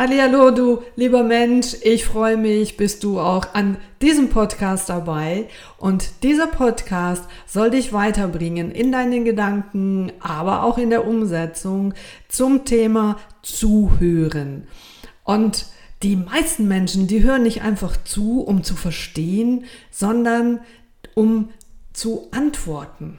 Hallo du lieber Mensch, ich freue mich, bist du auch an diesem Podcast dabei und dieser Podcast soll dich weiterbringen in deinen Gedanken, aber auch in der Umsetzung zum Thema Zuhören. Und die meisten Menschen, die hören nicht einfach zu, um zu verstehen, sondern um zu antworten.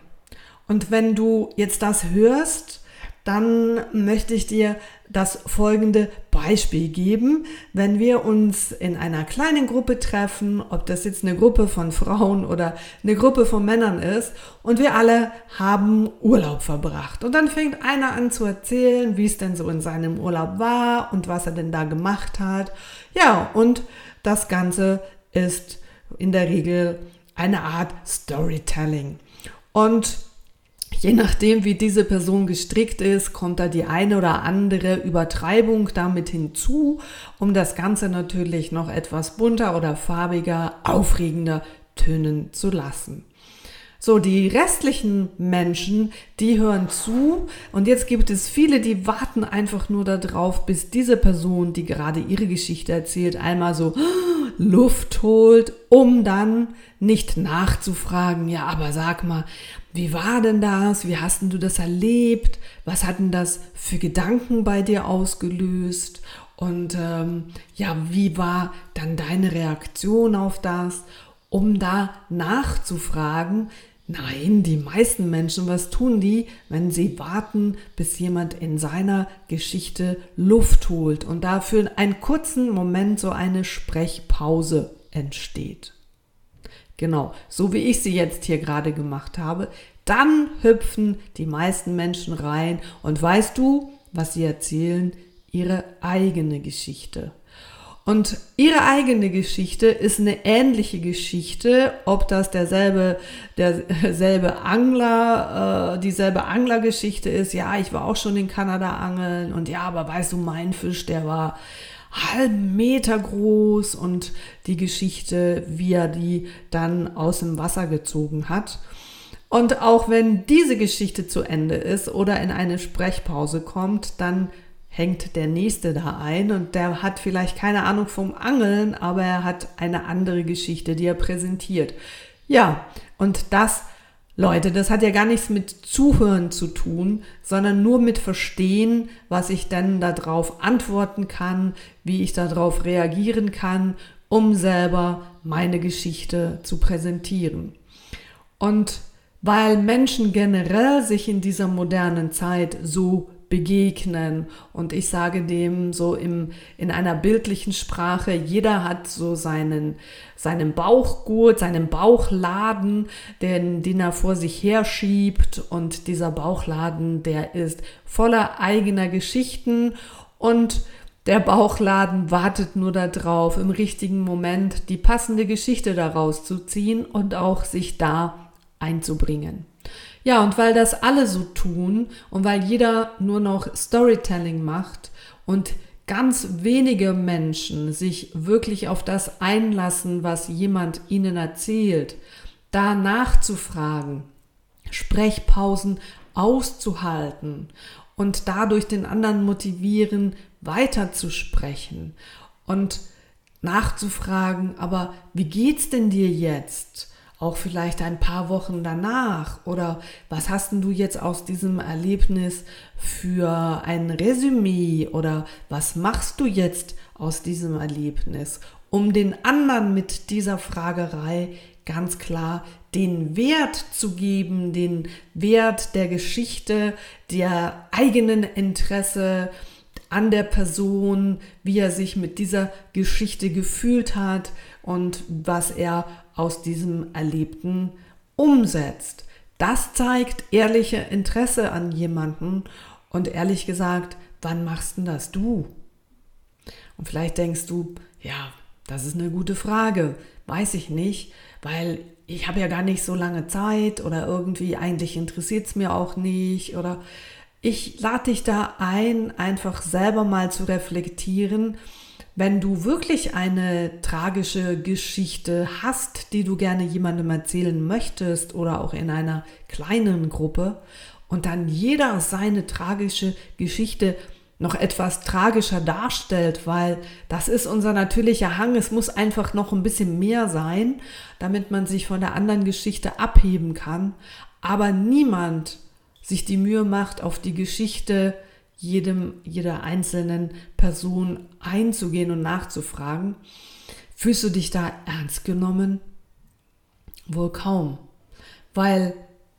Und wenn du jetzt das hörst, dann möchte ich dir das folgende Beispiel geben. Wenn wir uns in einer kleinen Gruppe treffen, ob das jetzt eine Gruppe von Frauen oder eine Gruppe von Männern ist, und wir alle haben Urlaub verbracht. Und dann fängt einer an zu erzählen, wie es denn so in seinem Urlaub war und was er denn da gemacht hat. Ja, und das Ganze ist in der Regel eine Art Storytelling. Und Je nachdem, wie diese Person gestrickt ist, kommt da die eine oder andere Übertreibung damit hinzu, um das Ganze natürlich noch etwas bunter oder farbiger, aufregender tönen zu lassen. So, die restlichen Menschen, die hören zu und jetzt gibt es viele, die warten einfach nur darauf, bis diese Person, die gerade ihre Geschichte erzählt, einmal so Luft holt, um dann nicht nachzufragen, ja, aber sag mal, wie war denn das? Wie hast denn du das erlebt? Was hat denn das für Gedanken bei dir ausgelöst? Und ähm, ja, wie war dann deine Reaktion auf das? Um da nachzufragen, Nein, die meisten Menschen, was tun die, wenn sie warten, bis jemand in seiner Geschichte Luft holt und dafür einen kurzen Moment so eine Sprechpause entsteht. Genau, so wie ich sie jetzt hier gerade gemacht habe, dann hüpfen die meisten Menschen rein und weißt du, was sie erzählen? Ihre eigene Geschichte. Und ihre eigene Geschichte ist eine ähnliche Geschichte, ob das derselbe, derselbe Angler, äh, dieselbe Anglergeschichte ist. Ja, ich war auch schon in Kanada angeln und ja, aber weißt du, mein Fisch, der war halben Meter groß und die Geschichte, wie er die dann aus dem Wasser gezogen hat. Und auch wenn diese Geschichte zu Ende ist oder in eine Sprechpause kommt, dann hängt der nächste da ein und der hat vielleicht keine Ahnung vom Angeln, aber er hat eine andere Geschichte, die er präsentiert. Ja, und das, Leute, das hat ja gar nichts mit Zuhören zu tun, sondern nur mit Verstehen, was ich dann darauf antworten kann, wie ich darauf reagieren kann, um selber meine Geschichte zu präsentieren. Und weil Menschen generell sich in dieser modernen Zeit so begegnen. Und ich sage dem so im, in einer bildlichen Sprache, jeder hat so seinen, seinen Bauchgurt, seinen Bauchladen, den, den er vor sich herschiebt. Und dieser Bauchladen, der ist voller eigener Geschichten und der Bauchladen wartet nur darauf, im richtigen Moment die passende Geschichte daraus zu ziehen und auch sich da einzubringen. Ja, und weil das alle so tun und weil jeder nur noch Storytelling macht und ganz wenige Menschen sich wirklich auf das einlassen, was jemand ihnen erzählt, da nachzufragen, Sprechpausen auszuhalten und dadurch den anderen motivieren, weiterzusprechen und nachzufragen, aber wie geht's denn dir jetzt? Auch vielleicht ein paar Wochen danach? Oder was hast du jetzt aus diesem Erlebnis für ein Resümee? Oder was machst du jetzt aus diesem Erlebnis, um den anderen mit dieser Fragerei ganz klar den Wert zu geben, den Wert der Geschichte, der eigenen Interesse an der Person, wie er sich mit dieser Geschichte gefühlt hat und was er aus diesem Erlebten umsetzt. Das zeigt ehrliche Interesse an jemanden und ehrlich gesagt, wann machst denn das du? Und vielleicht denkst du, ja, das ist eine gute Frage, weiß ich nicht, weil ich habe ja gar nicht so lange Zeit oder irgendwie eigentlich interessiert es mir auch nicht oder ich lade dich da ein, einfach selber mal zu reflektieren, wenn du wirklich eine tragische Geschichte hast, die du gerne jemandem erzählen möchtest oder auch in einer kleinen Gruppe und dann jeder seine tragische Geschichte noch etwas tragischer darstellt, weil das ist unser natürlicher Hang. Es muss einfach noch ein bisschen mehr sein, damit man sich von der anderen Geschichte abheben kann. Aber niemand sich die Mühe macht, auf die Geschichte jedem, jeder einzelnen Person einzugehen und nachzufragen. Fühlst du dich da ernst genommen? Wohl kaum, weil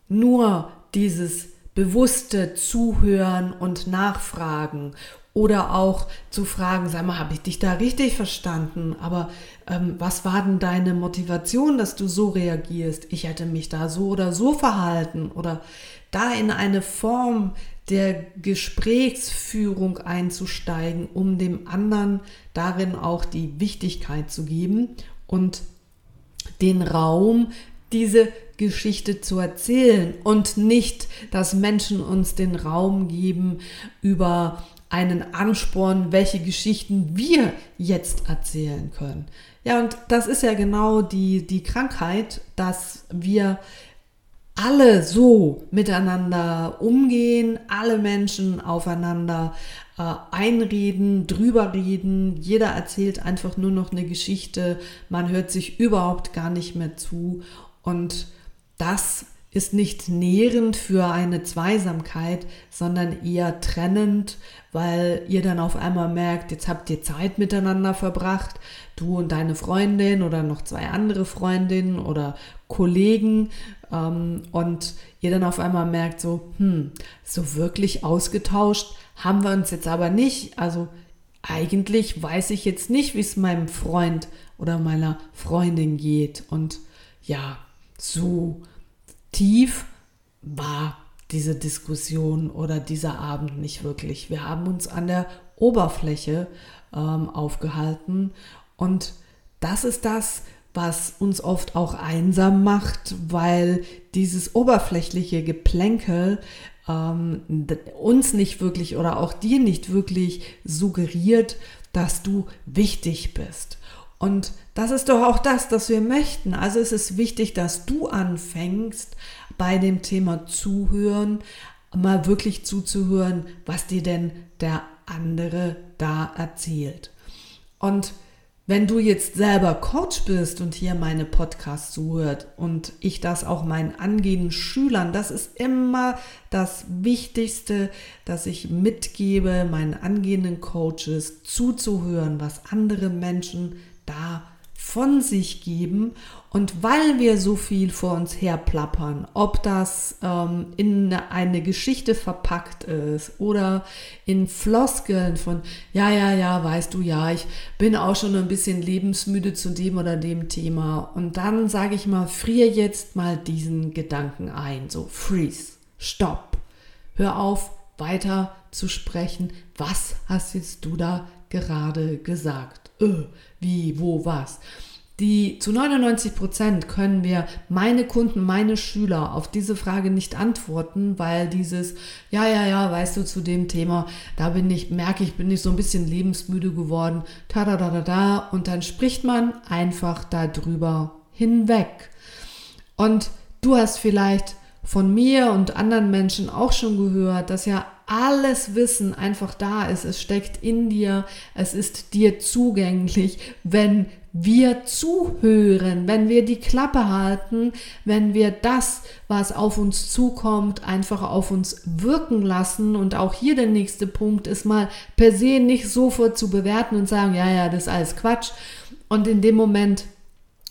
nur dieses bewusste Zuhören und Nachfragen oder auch zu fragen, sag mal, habe ich dich da richtig verstanden? Aber ähm, was war denn deine Motivation, dass du so reagierst? Ich hätte mich da so oder so verhalten oder da in eine Form der Gesprächsführung einzusteigen, um dem anderen darin auch die Wichtigkeit zu geben und den Raum, diese Geschichte zu erzählen und nicht, dass Menschen uns den Raum geben über einen Ansporn, welche Geschichten wir jetzt erzählen können. Ja, und das ist ja genau die, die Krankheit, dass wir alle so miteinander umgehen, alle Menschen aufeinander äh, einreden, drüber reden, jeder erzählt einfach nur noch eine Geschichte, man hört sich überhaupt gar nicht mehr zu. Und das ist nicht nährend für eine Zweisamkeit, sondern eher trennend, weil ihr dann auf einmal merkt, jetzt habt ihr Zeit miteinander verbracht, du und deine Freundin oder noch zwei andere Freundinnen oder Kollegen ähm, und ihr dann auf einmal merkt, so, hm, so wirklich ausgetauscht haben wir uns jetzt aber nicht. Also eigentlich weiß ich jetzt nicht, wie es meinem Freund oder meiner Freundin geht und ja, so tief war diese Diskussion oder dieser Abend nicht wirklich. Wir haben uns an der Oberfläche ähm, aufgehalten und das ist das, was uns oft auch einsam macht, weil dieses oberflächliche Geplänkel ähm, uns nicht wirklich oder auch dir nicht wirklich suggeriert, dass du wichtig bist. Und das ist doch auch das, was wir möchten. Also es ist wichtig, dass du anfängst bei dem Thema Zuhören, mal wirklich zuzuhören, was dir denn der andere da erzählt. Und wenn du jetzt selber Coach bist und hier meine Podcasts zuhört und ich das auch meinen angehenden Schülern, das ist immer das Wichtigste, dass ich mitgebe, meinen angehenden Coaches zuzuhören, was andere Menschen da von sich geben. Und weil wir so viel vor uns her plappern, ob das ähm, in eine Geschichte verpackt ist oder in Floskeln von, ja, ja, ja, weißt du, ja, ich bin auch schon ein bisschen lebensmüde zu dem oder dem Thema. Und dann sage ich mal, frier jetzt mal diesen Gedanken ein. So, freeze, stopp, hör auf, weiter zu sprechen. Was hast jetzt du da gerade gesagt? Öh, wie, wo, was. Die zu 99 Prozent können wir meine Kunden, meine Schüler auf diese Frage nicht antworten, weil dieses, ja, ja, ja, weißt du, zu dem Thema, da bin ich, merke ich, bin ich so ein bisschen lebensmüde geworden, ta da da da da, und dann spricht man einfach darüber hinweg. Und du hast vielleicht von mir und anderen Menschen auch schon gehört, dass ja alles Wissen einfach da ist. Es steckt in dir, es ist dir zugänglich, wenn wir zuhören, wenn wir die Klappe halten, wenn wir das, was auf uns zukommt, einfach auf uns wirken lassen. Und auch hier der nächste Punkt ist mal per se nicht sofort zu bewerten und sagen, ja, ja, das ist alles Quatsch. Und in dem Moment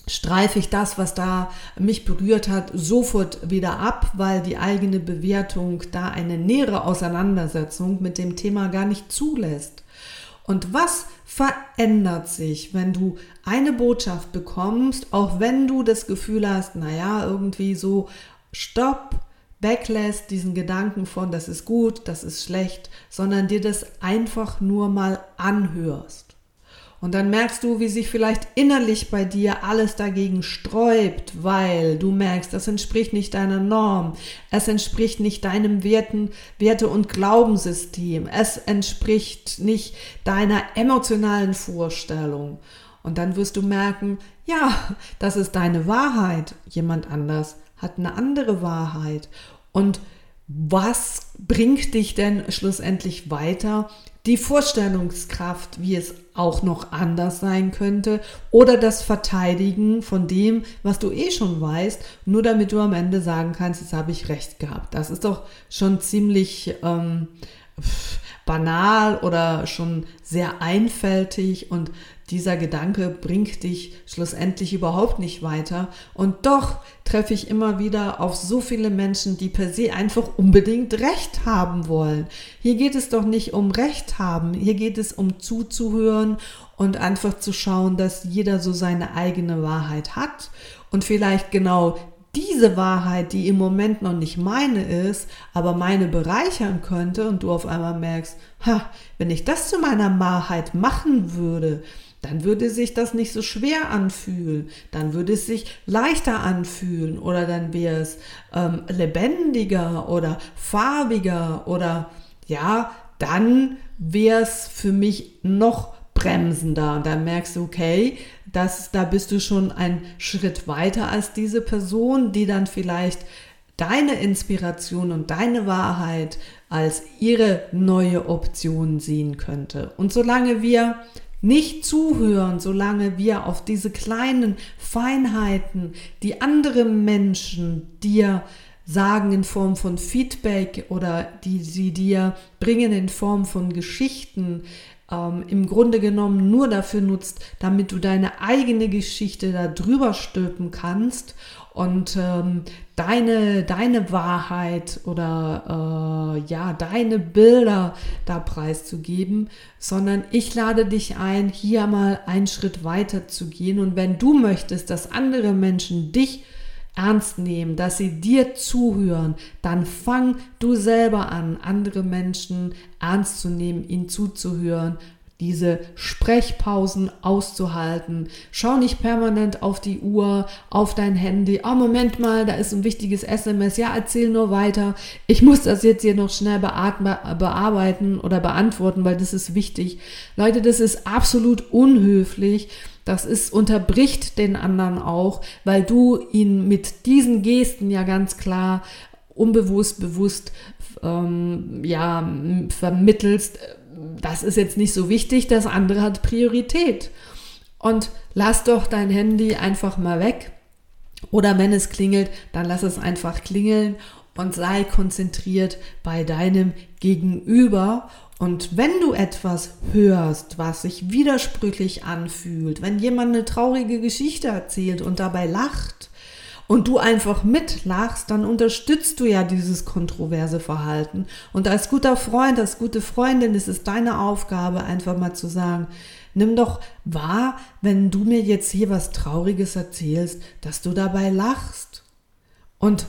streife ich das, was da mich berührt hat, sofort wieder ab, weil die eigene Bewertung da eine nähere Auseinandersetzung mit dem Thema gar nicht zulässt. Und was verändert sich, wenn du eine Botschaft bekommst, auch wenn du das Gefühl hast, naja, irgendwie so, stopp, weglässt diesen Gedanken von, das ist gut, das ist schlecht, sondern dir das einfach nur mal anhörst. Und dann merkst du, wie sich vielleicht innerlich bei dir alles dagegen sträubt, weil du merkst, das entspricht nicht deiner Norm, es entspricht nicht deinem Werten, Werte- und Glaubenssystem, es entspricht nicht deiner emotionalen Vorstellung. Und dann wirst du merken, ja, das ist deine Wahrheit. Jemand anders hat eine andere Wahrheit. Und was bringt dich denn schlussendlich weiter? Die Vorstellungskraft, wie es auch noch anders sein könnte, oder das Verteidigen von dem, was du eh schon weißt, nur damit du am Ende sagen kannst, jetzt habe ich recht gehabt. Das ist doch schon ziemlich ähm, banal oder schon sehr einfältig und dieser Gedanke bringt dich schlussendlich überhaupt nicht weiter. Und doch treffe ich immer wieder auf so viele Menschen, die per se einfach unbedingt Recht haben wollen. Hier geht es doch nicht um Recht haben, hier geht es um zuzuhören und einfach zu schauen, dass jeder so seine eigene Wahrheit hat und vielleicht genau diese Wahrheit, die im Moment noch nicht meine ist, aber meine bereichern könnte und du auf einmal merkst, ha, wenn ich das zu meiner Wahrheit machen würde, dann würde sich das nicht so schwer anfühlen, dann würde es sich leichter anfühlen. Oder dann wäre es ähm, lebendiger oder farbiger oder ja, dann wäre es für mich noch bremsender. Und dann merkst du, okay, das, da bist du schon einen Schritt weiter als diese Person, die dann vielleicht deine Inspiration und deine Wahrheit als ihre neue Option sehen könnte. Und solange wir nicht zuhören, solange wir auf diese kleinen Feinheiten, die andere Menschen dir sagen in Form von Feedback oder die sie dir bringen in Form von Geschichten, ähm, im Grunde genommen nur dafür nutzt, damit du deine eigene Geschichte da drüber stülpen kannst und ähm, deine, deine Wahrheit oder äh, ja, deine Bilder da preiszugeben, sondern ich lade dich ein, hier mal einen Schritt weiter zu gehen. Und wenn du möchtest, dass andere Menschen dich ernst nehmen, dass sie dir zuhören, dann fang du selber an, andere Menschen ernst zu nehmen, ihnen zuzuhören diese Sprechpausen auszuhalten. Schau nicht permanent auf die Uhr, auf dein Handy. Oh, Moment mal, da ist ein wichtiges SMS. Ja, erzähl nur weiter. Ich muss das jetzt hier noch schnell bearbeiten oder beantworten, weil das ist wichtig. Leute, das ist absolut unhöflich. Das ist, unterbricht den anderen auch, weil du ihn mit diesen Gesten ja ganz klar unbewusst, bewusst ähm, ja, vermittelst, das ist jetzt nicht so wichtig, das andere hat Priorität. Und lass doch dein Handy einfach mal weg. Oder wenn es klingelt, dann lass es einfach klingeln und sei konzentriert bei deinem Gegenüber. Und wenn du etwas hörst, was sich widersprüchlich anfühlt, wenn jemand eine traurige Geschichte erzählt und dabei lacht, und du einfach mitlachst, dann unterstützt du ja dieses kontroverse Verhalten. Und als guter Freund, als gute Freundin ist es deine Aufgabe, einfach mal zu sagen, nimm doch wahr, wenn du mir jetzt hier was Trauriges erzählst, dass du dabei lachst. Und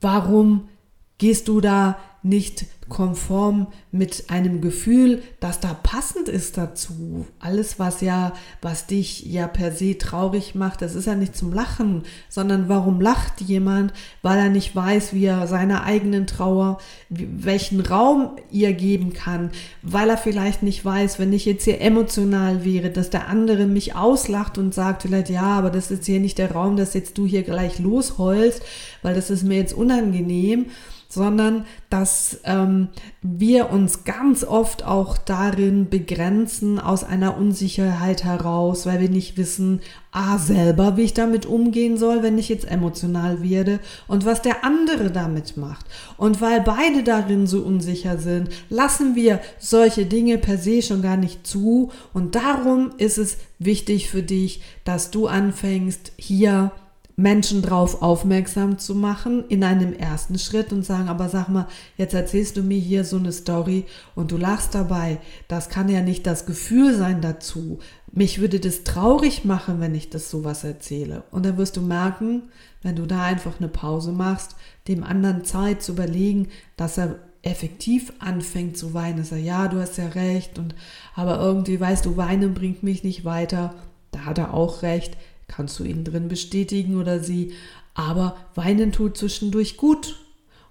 warum gehst du da nicht konform mit einem Gefühl, das da passend ist dazu. Alles, was ja, was dich ja per se traurig macht, das ist ja nicht zum Lachen, sondern warum lacht jemand, weil er nicht weiß, wie er seiner eigenen Trauer, welchen Raum ihr geben kann, weil er vielleicht nicht weiß, wenn ich jetzt hier emotional wäre, dass der andere mich auslacht und sagt vielleicht, ja, aber das ist hier nicht der Raum, dass jetzt du hier gleich losheulst, weil das ist mir jetzt unangenehm sondern dass ähm, wir uns ganz oft auch darin begrenzen aus einer Unsicherheit heraus, weil wir nicht wissen, ah, selber, wie ich damit umgehen soll, wenn ich jetzt emotional werde und was der andere damit macht. Und weil beide darin so unsicher sind, lassen wir solche Dinge per se schon gar nicht zu. Und darum ist es wichtig für dich, dass du anfängst, hier Menschen drauf aufmerksam zu machen in einem ersten Schritt und sagen, aber sag mal, jetzt erzählst du mir hier so eine Story und du lachst dabei. Das kann ja nicht das Gefühl sein dazu. Mich würde das traurig machen, wenn ich das sowas erzähle. Und dann wirst du merken, wenn du da einfach eine Pause machst, dem anderen Zeit zu überlegen, dass er effektiv anfängt zu weinen, ist er, ja, du hast ja recht, und aber irgendwie weißt du, weinen bringt mich nicht weiter, da hat er auch recht, kannst du ihn drin bestätigen oder sie, aber weinen tut zwischendurch gut.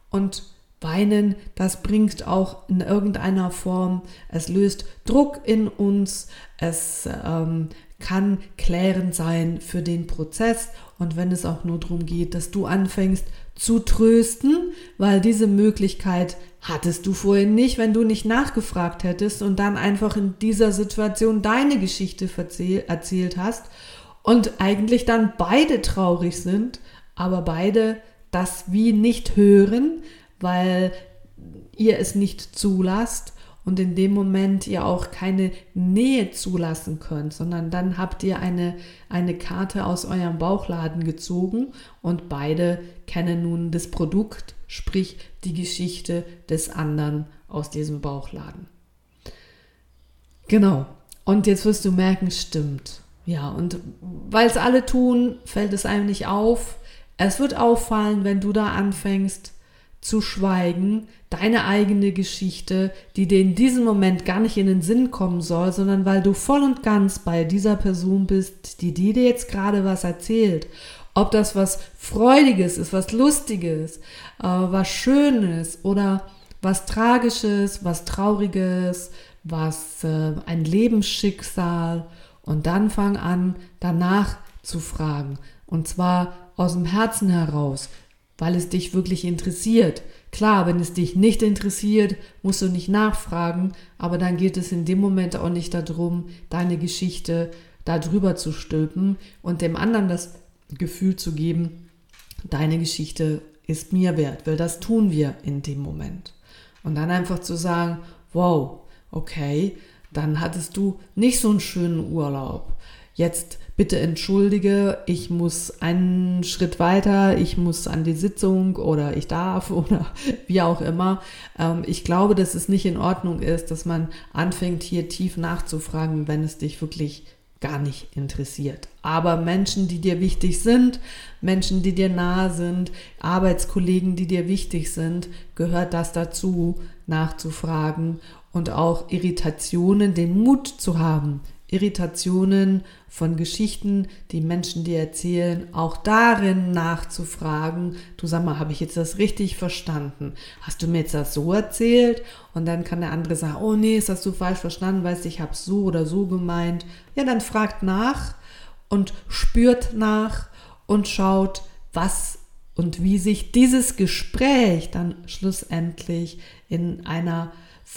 Und Weinen, das bringt auch in irgendeiner Form, es löst Druck in uns, es ähm, kann klärend sein für den Prozess. Und wenn es auch nur darum geht, dass du anfängst zu trösten, weil diese Möglichkeit hattest du vorhin nicht, wenn du nicht nachgefragt hättest und dann einfach in dieser Situation deine Geschichte erzählt hast und eigentlich dann beide traurig sind, aber beide das wie nicht hören, weil ihr es nicht zulasst und in dem Moment ihr auch keine Nähe zulassen könnt, sondern dann habt ihr eine, eine Karte aus eurem Bauchladen gezogen und beide kennen nun das Produkt, sprich die Geschichte des anderen aus diesem Bauchladen. Genau. Und jetzt wirst du merken, stimmt. Ja, und weil es alle tun, fällt es einem nicht auf. Es wird auffallen, wenn du da anfängst, zu schweigen, deine eigene Geschichte, die dir in diesem Moment gar nicht in den Sinn kommen soll, sondern weil du voll und ganz bei dieser Person bist, die dir jetzt gerade was erzählt. Ob das was Freudiges ist, was Lustiges, äh, was Schönes oder was Tragisches, was Trauriges, was äh, ein Lebensschicksal. Und dann fang an, danach zu fragen. Und zwar aus dem Herzen heraus weil es dich wirklich interessiert. Klar, wenn es dich nicht interessiert, musst du nicht nachfragen, aber dann geht es in dem Moment auch nicht darum, deine Geschichte darüber zu stülpen und dem anderen das Gefühl zu geben, deine Geschichte ist mir wert, weil das tun wir in dem Moment. Und dann einfach zu sagen, wow, okay, dann hattest du nicht so einen schönen Urlaub. Jetzt bitte entschuldige, ich muss einen Schritt weiter, ich muss an die Sitzung oder ich darf oder wie auch immer. Ähm, ich glaube, dass es nicht in Ordnung ist, dass man anfängt, hier tief nachzufragen, wenn es dich wirklich gar nicht interessiert. Aber Menschen, die dir wichtig sind, Menschen, die dir nahe sind, Arbeitskollegen, die dir wichtig sind, gehört das dazu, nachzufragen und auch Irritationen, den Mut zu haben, Irritationen von Geschichten, die Menschen dir erzählen, auch darin nachzufragen, du sag mal, habe ich jetzt das richtig verstanden? Hast du mir jetzt das so erzählt? Und dann kann der andere sagen, oh nee, ist das so falsch verstanden, weißt ich habe es so oder so gemeint. Ja, dann fragt nach und spürt nach und schaut, was und wie sich dieses Gespräch dann schlussendlich in einer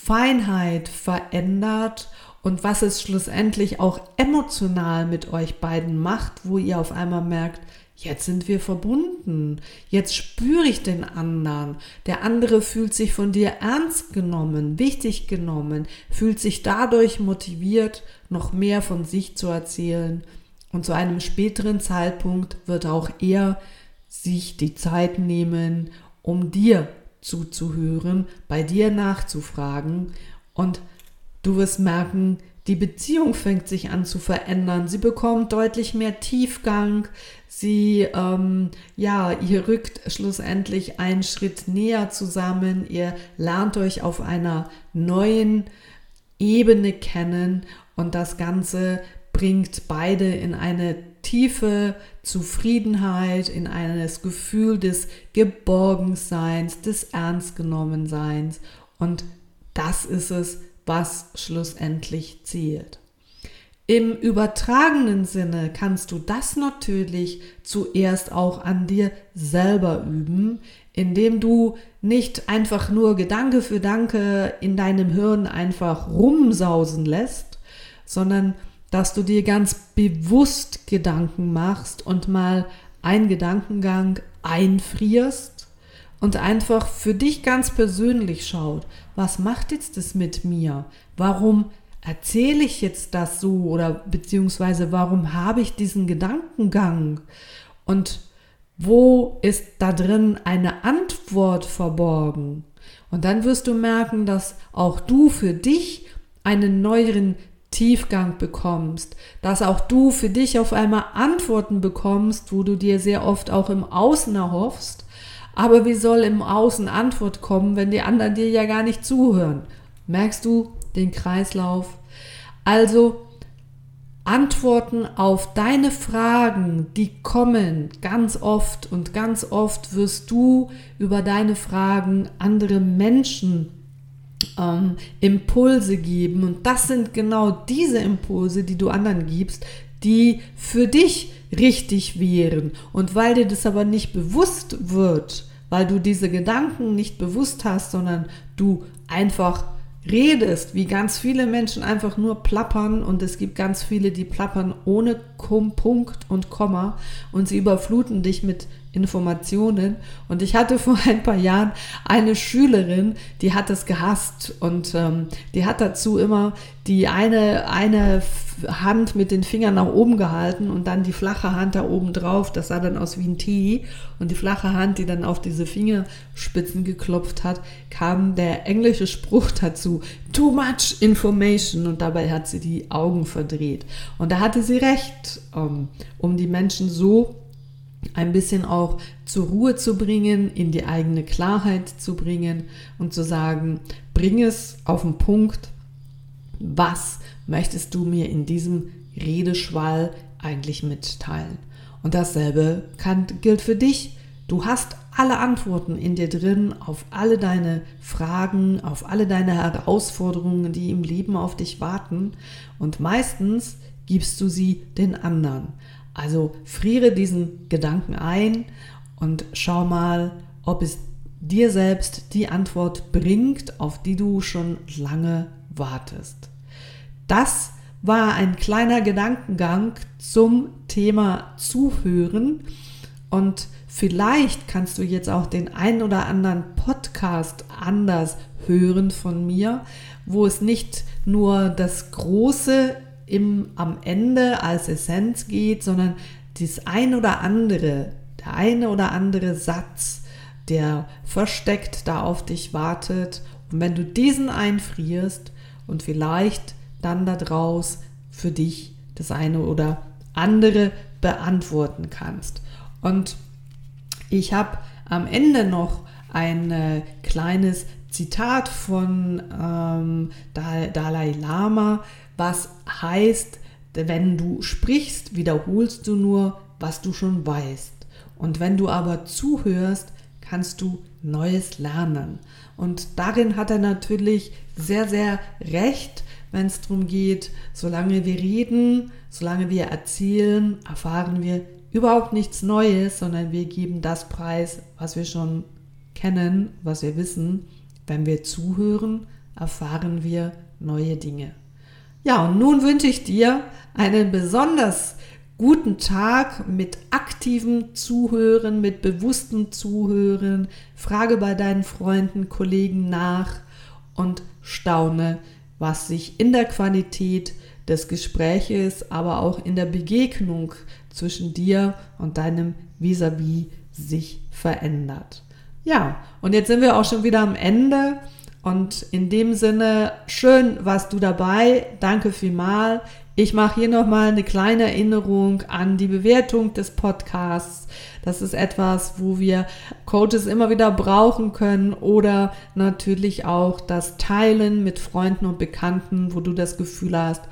Feinheit verändert und was es schlussendlich auch emotional mit euch beiden macht, wo ihr auf einmal merkt, jetzt sind wir verbunden, jetzt spüre ich den anderen, der andere fühlt sich von dir ernst genommen, wichtig genommen, fühlt sich dadurch motiviert, noch mehr von sich zu erzählen. Und zu einem späteren Zeitpunkt wird auch er sich die Zeit nehmen, um dir zuzuhören, bei dir nachzufragen und Du wirst merken, die Beziehung fängt sich an zu verändern. Sie bekommt deutlich mehr Tiefgang. Sie, ähm, ja, ihr rückt schlussendlich einen Schritt näher zusammen. Ihr lernt euch auf einer neuen Ebene kennen und das Ganze bringt beide in eine tiefe Zufriedenheit, in eines Gefühl des Geborgenseins, des Ernstgenommenseins. Und das ist es, was schlussendlich zählt. Im übertragenen Sinne kannst du das natürlich zuerst auch an dir selber üben, indem du nicht einfach nur Gedanke für Danke in deinem Hirn einfach rumsausen lässt, sondern dass du dir ganz bewusst Gedanken machst und mal einen Gedankengang einfrierst und einfach für dich ganz persönlich schaut, was macht jetzt das mit mir? Warum erzähle ich jetzt das so oder beziehungsweise warum habe ich diesen Gedankengang? Und wo ist da drin eine Antwort verborgen? Und dann wirst du merken, dass auch du für dich einen neueren Tiefgang bekommst, dass auch du für dich auf einmal Antworten bekommst, wo du dir sehr oft auch im Außen erhoffst, Aber wie soll im Außen Antwort kommen, wenn die anderen dir ja gar nicht zuhören? Merkst du den Kreislauf? Also Antworten auf deine Fragen, die kommen ganz oft und ganz oft wirst du über deine Fragen andere Menschen ähm, Impulse geben. Und das sind genau diese Impulse, die du anderen gibst, die für dich richtig wären. Und weil dir das aber nicht bewusst wird, weil du diese Gedanken nicht bewusst hast, sondern du einfach redest, wie ganz viele Menschen einfach nur plappern und es gibt ganz viele, die plappern ohne Punkt und Komma und sie überfluten dich mit Informationen. Und ich hatte vor ein paar Jahren eine Schülerin, die hat es gehasst und ähm, die hat dazu immer die eine, eine Hand mit den Fingern nach oben gehalten und dann die flache Hand da oben drauf. Das sah dann aus wie ein T. Und die flache Hand, die dann auf diese Fingerspitzen geklopft hat, kam der englische Spruch dazu. Too much information. Und dabei hat sie die Augen verdreht. Und da hatte sie recht, ähm, um die Menschen so ein bisschen auch zur Ruhe zu bringen, in die eigene Klarheit zu bringen und zu sagen, bring es auf den Punkt, was möchtest du mir in diesem Redeschwall eigentlich mitteilen? Und dasselbe kann, gilt für dich. Du hast alle Antworten in dir drin auf alle deine Fragen, auf alle deine Herausforderungen, die im Leben auf dich warten. Und meistens gibst du sie den anderen. Also friere diesen Gedanken ein und schau mal, ob es dir selbst die Antwort bringt, auf die du schon lange wartest. Das war ein kleiner Gedankengang zum Thema Zuhören und vielleicht kannst du jetzt auch den einen oder anderen Podcast anders hören von mir, wo es nicht nur das große im, am Ende als Essenz geht, sondern das ein oder andere, der eine oder andere Satz, der versteckt da auf dich wartet. Und wenn du diesen einfrierst und vielleicht dann daraus für dich das eine oder andere beantworten kannst. Und ich habe am Ende noch ein äh, kleines Zitat von ähm, Dalai Lama, was heißt, wenn du sprichst, wiederholst du nur, was du schon weißt. Und wenn du aber zuhörst, kannst du Neues lernen. Und darin hat er natürlich sehr, sehr recht, wenn es darum geht, solange wir reden, solange wir erzählen, erfahren wir überhaupt nichts Neues, sondern wir geben das preis, was wir schon kennen, was wir wissen. Wenn wir zuhören, erfahren wir neue Dinge. Ja, und nun wünsche ich dir einen besonders guten Tag mit aktivem Zuhören, mit bewusstem Zuhören. Frage bei deinen Freunden, Kollegen nach und staune, was sich in der Qualität des Gespräches, aber auch in der Begegnung zwischen dir und deinem Vis-à-vis -vis sich verändert. Ja, und jetzt sind wir auch schon wieder am Ende. Und in dem Sinne, schön warst du dabei. Danke vielmal. Ich mache hier nochmal eine kleine Erinnerung an die Bewertung des Podcasts. Das ist etwas, wo wir Coaches immer wieder brauchen können oder natürlich auch das Teilen mit Freunden und Bekannten, wo du das Gefühl hast,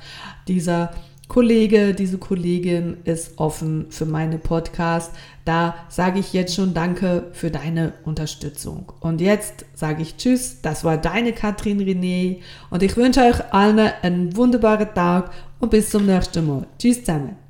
dieser Kollege, diese Kollegin ist offen für meine Podcast. Da sage ich jetzt schon Danke für deine Unterstützung. Und jetzt sage ich Tschüss. Das war deine Katrin René und ich wünsche euch allen einen wunderbaren Tag und bis zum nächsten Mal. Tschüss zusammen.